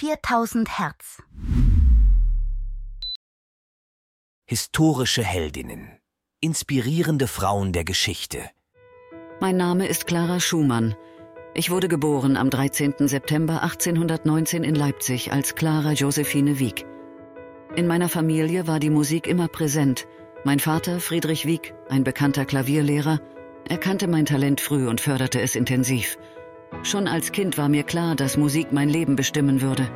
4000 Hertz. Historische Heldinnen. Inspirierende Frauen der Geschichte. Mein Name ist Clara Schumann. Ich wurde geboren am 13. September 1819 in Leipzig als Clara Josephine Wieck. In meiner Familie war die Musik immer präsent. Mein Vater, Friedrich Wieck, ein bekannter Klavierlehrer, erkannte mein Talent früh und förderte es intensiv. Schon als Kind war mir klar, dass Musik mein Leben bestimmen würde.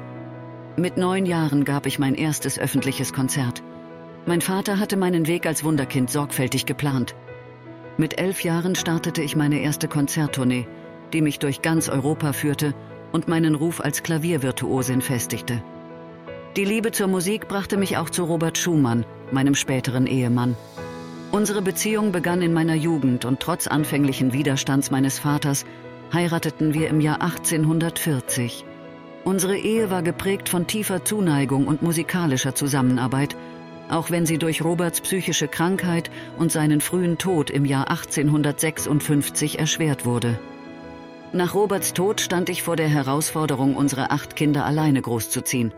Mit neun Jahren gab ich mein erstes öffentliches Konzert. Mein Vater hatte meinen Weg als Wunderkind sorgfältig geplant. Mit elf Jahren startete ich meine erste Konzerttournee, die mich durch ganz Europa führte und meinen Ruf als Klaviervirtuosin festigte. Die Liebe zur Musik brachte mich auch zu Robert Schumann, meinem späteren Ehemann. Unsere Beziehung begann in meiner Jugend und trotz anfänglichen Widerstands meines Vaters heirateten wir im Jahr 1840. Unsere Ehe war geprägt von tiefer Zuneigung und musikalischer Zusammenarbeit, auch wenn sie durch Roberts psychische Krankheit und seinen frühen Tod im Jahr 1856 erschwert wurde. Nach Roberts Tod stand ich vor der Herausforderung, unsere acht Kinder alleine großzuziehen.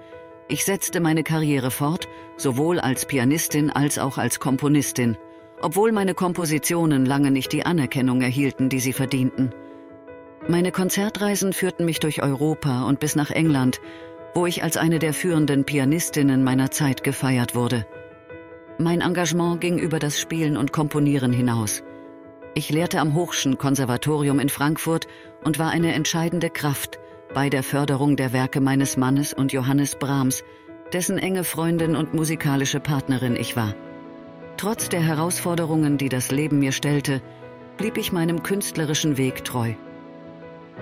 Ich setzte meine Karriere fort, sowohl als Pianistin als auch als Komponistin, obwohl meine Kompositionen lange nicht die Anerkennung erhielten, die sie verdienten. Meine Konzertreisen führten mich durch Europa und bis nach England, wo ich als eine der führenden Pianistinnen meiner Zeit gefeiert wurde. Mein Engagement ging über das Spielen und Komponieren hinaus. Ich lehrte am Hochschen Konservatorium in Frankfurt und war eine entscheidende Kraft bei der Förderung der Werke meines Mannes und Johannes Brahms, dessen enge Freundin und musikalische Partnerin ich war. Trotz der Herausforderungen, die das Leben mir stellte, blieb ich meinem künstlerischen Weg treu.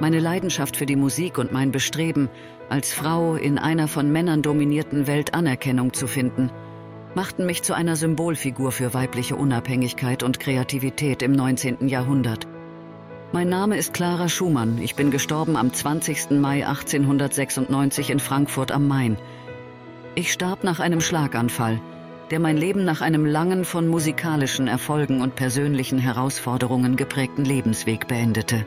Meine Leidenschaft für die Musik und mein Bestreben, als Frau in einer von Männern dominierten Welt Anerkennung zu finden, machten mich zu einer Symbolfigur für weibliche Unabhängigkeit und Kreativität im 19. Jahrhundert. Mein Name ist Clara Schumann. Ich bin gestorben am 20. Mai 1896 in Frankfurt am Main. Ich starb nach einem Schlaganfall, der mein Leben nach einem langen, von musikalischen Erfolgen und persönlichen Herausforderungen geprägten Lebensweg beendete.